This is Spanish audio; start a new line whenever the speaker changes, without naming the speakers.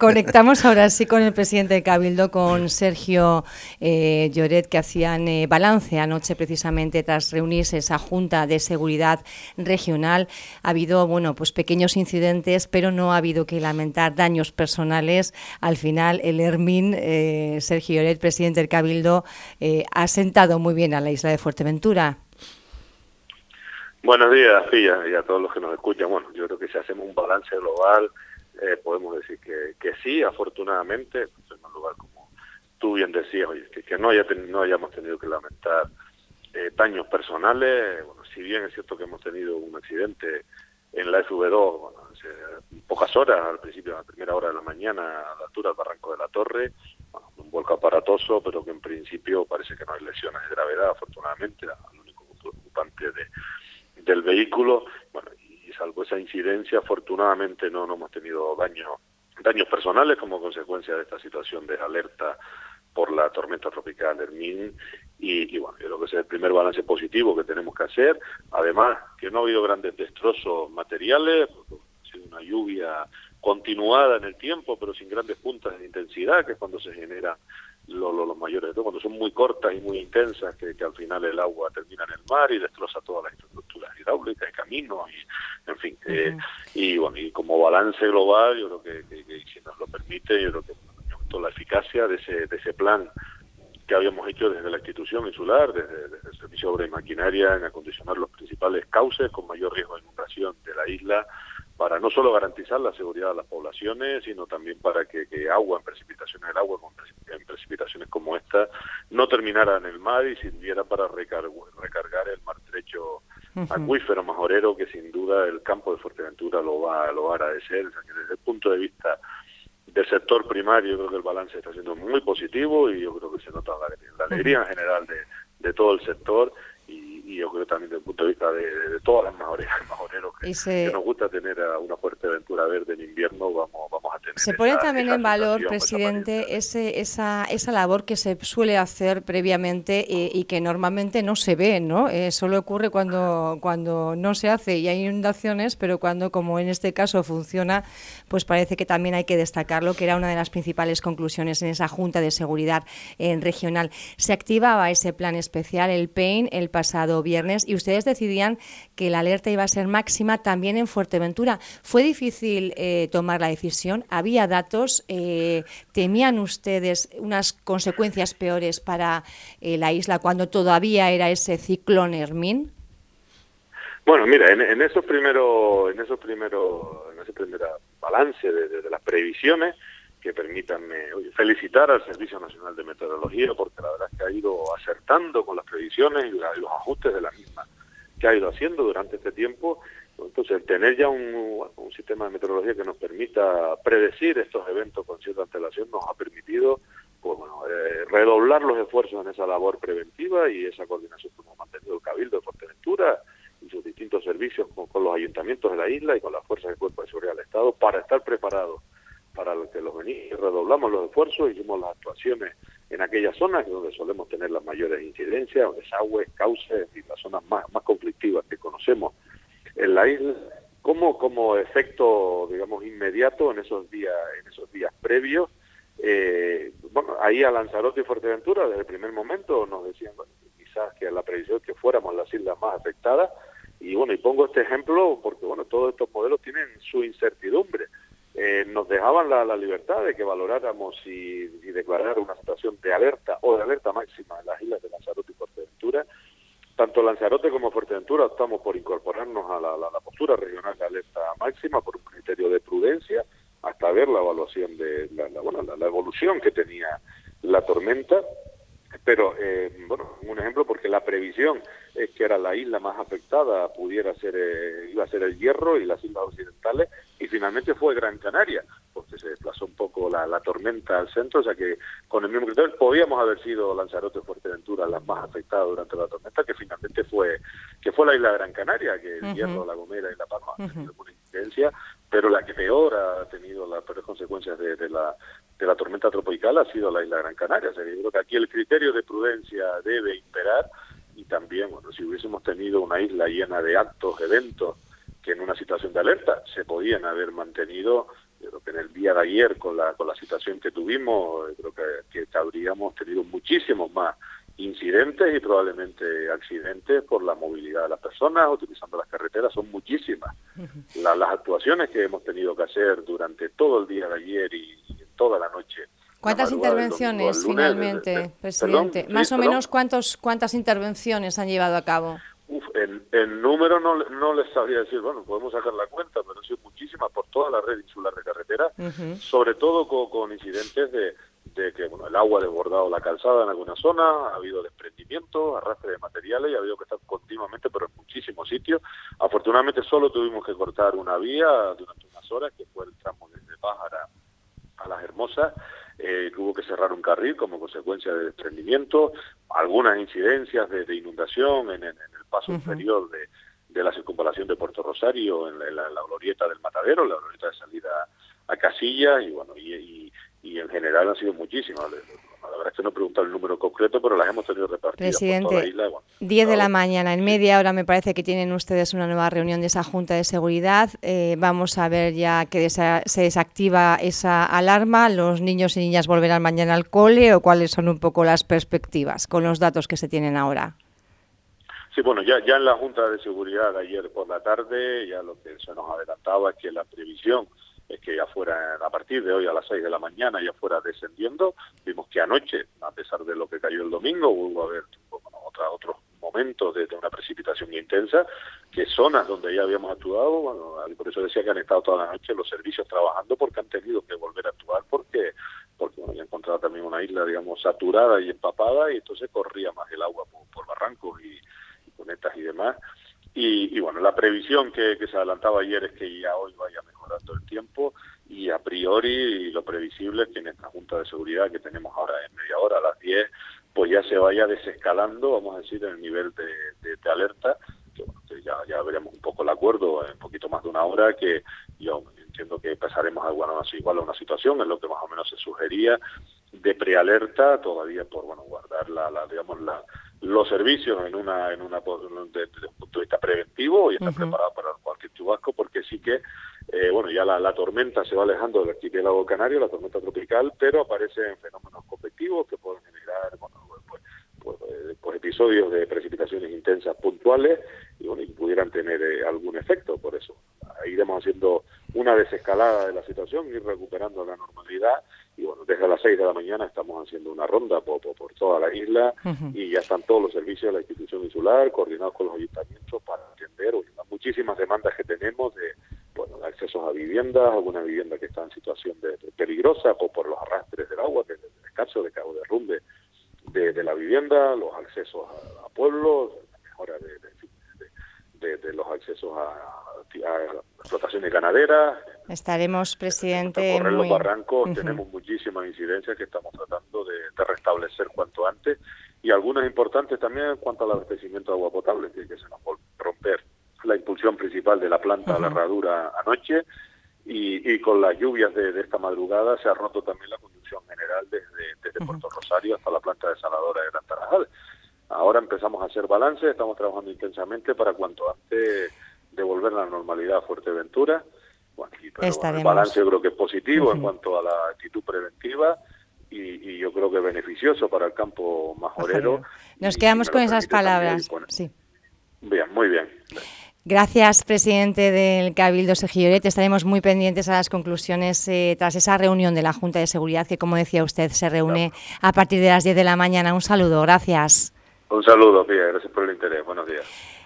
Conectamos ahora sí con el presidente de Cabildo, con Sergio eh, Lloret, que hacían eh, balance anoche precisamente tras reunirse esa Junta de Seguridad Regional. Ha habido, bueno, pues pequeños incidentes, pero no ha habido que lamentar daños personales. Al final, el Hermín, eh, Sergio Lloret, presidente del Cabildo, ha sentado muy bien a la isla de Fuerteventura.
Buenos días, Filla, y a todos los que nos escuchan. Bueno, yo creo que si hacemos un balance global eh, podemos decir que, que sí, afortunadamente, en primer lugar, como tú bien decías, que, que no, haya no hayamos tenido que lamentar eh, daños personales, bueno, si bien es cierto que hemos tenido un accidente en la FV2, bueno, pocas horas, al principio, a la primera hora de la mañana, a la altura del Barranco de la Torre, un vuelco aparatoso, pero que en principio parece que no hay lesiones de gravedad, afortunadamente, al único ocupante de, del vehículo, bueno, salvo esa incidencia, afortunadamente no, no hemos tenido daño, daños personales como consecuencia de esta situación de alerta por la tormenta tropical Hermín y, y, bueno, yo creo que ese es el primer balance positivo que tenemos que hacer. Además, que no ha habido grandes destrozos materiales, ha sido una lluvia continuada en el tiempo, pero sin grandes puntas de intensidad, que es cuando se genera lo, lo, los mayores, cuando son muy cortas y muy intensas, que, que, al final el agua termina en el mar y destroza todas las infraestructuras hidráulicas y caminos, y, en fin. eh, y bueno, y como balance global, yo creo que, que, si nos lo permite, yo creo que bueno, la eficacia de ese, de ese plan que habíamos hecho desde la institución insular, desde, desde el Servicio de Obra y Maquinaria, en acondicionar los principales cauces con mayor riesgo de inundación de la isla, para no solo garantizar la seguridad de las poblaciones, sino también para que, que agua en precipitaciones, el agua en precipitaciones como esta, no terminara en el mar y sirviera para recargar, recargar el maltrecho uh -huh. acuífero majorero que sin duda el campo de Fuerteventura lo va, lo va a agradecer. O sea, que desde el punto de vista del sector primario, yo creo que el balance está siendo muy positivo y yo creo que se nota la, la alegría en general de, de todo el sector y yo creo también desde el punto de vista de, de todas las majoreras majoreros que, nos gusta tener a una fuerte aventura verde en invierno, vamos, vamos.
Se pone también en valor, presidente, ese, esa, esa labor que se suele hacer previamente eh, y que normalmente no se ve, ¿no? Eh, solo ocurre cuando, cuando no se hace y hay inundaciones, pero cuando, como en este caso, funciona, pues parece que también hay que destacarlo, que era una de las principales conclusiones en esa Junta de Seguridad eh, Regional. Se activaba ese plan especial, el PAIN, el pasado viernes y ustedes decidían que la alerta iba a ser máxima también en Fuerteventura. ¿Fue difícil eh, tomar la decisión? ¿Había datos? Eh, ¿Temían ustedes unas consecuencias peores para eh, la isla cuando todavía era ese ciclón Hermín?
Bueno, mira, en, en esos primeros, en esos primeros, en ese primer balance de, las previsiones, que permítanme oye, felicitar al Servicio Nacional de Meteorología porque la verdad es que ha ido acertando con las previsiones y, los ajustes de la misma que ha ido haciendo durante este tiempo. Entonces, tener ya un, un sistema de meteorología que nos permita predecir estos eventos con cierta antelación nos ha permitido pues, bueno, eh, redoblar los esfuerzos en esa labor preventiva y esa coordinación que hemos mantenido el Cabildo de Fuerteventura y sus distintos servicios con, los ayuntamientos de la isla y con las fuerzas del Cuerpo de Seguridad del Estado para estar preparados para lo que los venimos, redoblamos los esfuerzos, hicimos las actuaciones en aquellas zonas donde solemos tener las mayores incidencias, desagües, cauces y las zonas más, más conflictivas que conocemos en la isla, como, como efecto, digamos, inmediato en esos días, en esos días previos, eh, bueno, ahí a Lanzarote y Fuerteventura, desde el primer momento nos decían, quizás que la previsión que fuéramos las islas más afectadas, y bueno, y pongo este ejemplo porque, bueno, todos estos modelos tienen su incertidumbre, eh, nos dejaban la, la, libertad de que valoráramos y, y, declarar una situación de alerta o de alerta máxima en las islas de Lanzarote. Tanto Lanzarote como Fuerteventura optamos por incorporarnos a la, la, la, postura regional de alerta máxima por un criterio de prudencia hasta ver la evaluación de la, bueno, la, evolución que tenía la tormenta. Pero, eh, bueno, un ejemplo porque la previsión es que era la isla más afectada, pudiera ser, eh, iba a ser el Hierro y las islas occidentales, y finalmente fue Gran Canaria, porque se desplazó un poco la, la, tormenta al centro, o sea que con el mismo criterio podíamos haber sido Lanzarote y Fuerteventura las más afectadas durante la tormenta, que finalmente fue que fue la isla Gran Canaria, que el uh -huh. Hierro, La Gomera y La Palma han uh -huh. tenido incidencia, pero la que peor ha tenido las peores consecuencias de, de, la de la tormenta tropical ha sido la isla Gran Canaria, o sea, yo creo que aquí el criterio de prudencia debe imperar y también, bueno, si hubiésemos tenido una isla llena de actos, eventos, que en una situación de alerta se podían haber mantenido, que en el día de ayer, con la, con la situación que tuvimos, creo que, que habríamos tenido muchísimos más incidentes y probablemente accidentes por la movilidad de las personas utilizando las carreteras son muchísimas. las actuaciones que hemos tenido que hacer durante todo el día de ayer y, toda la noche.
¿Cuántas intervenciones finalmente, presidente? Más o menos cuántos, cuántas intervenciones han llevado a cabo.
En, número no, no les sabría decir, bueno, podemos sacar la cuenta, pero han sido muchísimas por toda la red insular de carretera, sobre todo con incidentes de, de que bueno, el agua ha desbordado la calzada en alguna zona, ha habido desprendimiento, arrastre de materiales y ha habido que estar continuamente, pero en muchísimos sitios. Afortunadamente solo tuvimos que cortar una vía durante unas horas, que fue el tramo desde Pájara a Las Hermosas, eh, hubo que cerrar un carril como consecuencia de desprendimiento, algunas incidencias de, inundación en, el paso inferior de, la circunvalación de Puerto Rosario, en la, glorieta del Matadero, la glorieta de salida a Casilla, y bueno, y y en general han sido muchísimas. La verdad es que no he preguntado el número concreto, pero las hemos tenido repartidas
Presidente,
por toda la isla.
10 de la mañana, en media hora me parece que tienen ustedes una nueva reunión de esa Junta de Seguridad. Eh, vamos a ver ya que se desactiva esa alarma. ¿Los niños y niñas volverán mañana al cole o cuáles son un poco las perspectivas con los datos que se tienen ahora?
Sí, bueno, ya, ya en la Junta de Seguridad ayer por la tarde, ya lo que se nos adelantaba es que la previsión es que ya fuera a partir de hoy a las 6 de la mañana ya fuera descendiendo. Vimos que anoche, a pesar de lo que cayó el domingo, hubo a otra, otros momentos de, una precipitación intensa, que zonas donde ya habíamos actuado, bueno, por eso decía que han estado toda la noche los servicios trabajando porque han tenido que volver a actuar porque porque bueno, encontrado también una isla, digamos, saturada y empapada y entonces corría más el agua por, y y y, bueno, la previsión que, se adelantaba ayer es que ya hoy vaya mejorando el tiempo y a priori lo previsible es que en esta Junta de Seguridad que tenemos ahora en media hora, a las 10, pues ya se vaya desescalando, vamos a decir, el nivel de, alerta, que, bueno, ya, ya veremos un poco el acuerdo en poquito más de una hora, que yo entiendo que pasaremos a bueno, igual a una situación, en lo que más o menos se sugería, de prealerta, todavía por bueno guardar la, la digamos la los servicios en una en una desde, el punto de vista preventivo y estar preparado para cualquier chubasco porque sí que eh, bueno ya la, la, tormenta se va alejando del archipiélago canario la tormenta tropical pero aparecen fenómenos convectivos que pueden generar bueno, pues, pues, pues, pues episodios de precipitaciones intensas puntuales y bueno y pudieran tener eh, algún efecto por eso. Iremos haciendo una desescalada de la situación ir recuperando la normalidad. Y bueno, desde las 6 de la mañana estamos haciendo una ronda por, por, toda la isla. Y ya están todos los servicios de la institución insular coordinados con los ayuntamientos para atender las muchísimas demandas que tenemos de bueno, accesos a viviendas, alguna vivienda que está en situación de, peligrosa o por los arrastres del agua, del escaso de cabo derrumbe de, de la vivienda, los accesos a, pueblos, la mejora de, de, los accesos a, a explotaciones ganaderas,
Estaremos, presidente.
En los barrancos. Tenemos muchísimas incidencias que estamos tratando de, restablecer cuanto antes. Y algunas importantes también en cuanto al abastecimiento de agua potable, que, se nos vuelve a romper la impulsión principal de la planta de la herradura anoche. Y, con las lluvias de, esta madrugada se ha roto también la conducción general desde, Puerto Rosario hasta la planta desaladora de Gran Tarajal. Ahora empezamos a hacer balance, estamos trabajando intensamente para cuanto antes devolver la normalidad a Fuerteventura el balance creo que es positivo en cuanto a la actitud preventiva y, yo creo que beneficioso para el campo majorero.
Nos quedamos con esas palabras. Sí.
Bien, muy bien.
Gracias, presidente del Cabildo Sergio Estaremos muy pendientes a las conclusiones eh, tras esa reunión de la Junta de Seguridad que, como decía usted, se reúne a partir de las 10 de la mañana. Un saludo, gracias.
Un saludo, Pía. Gracias por el interés. Buenos días.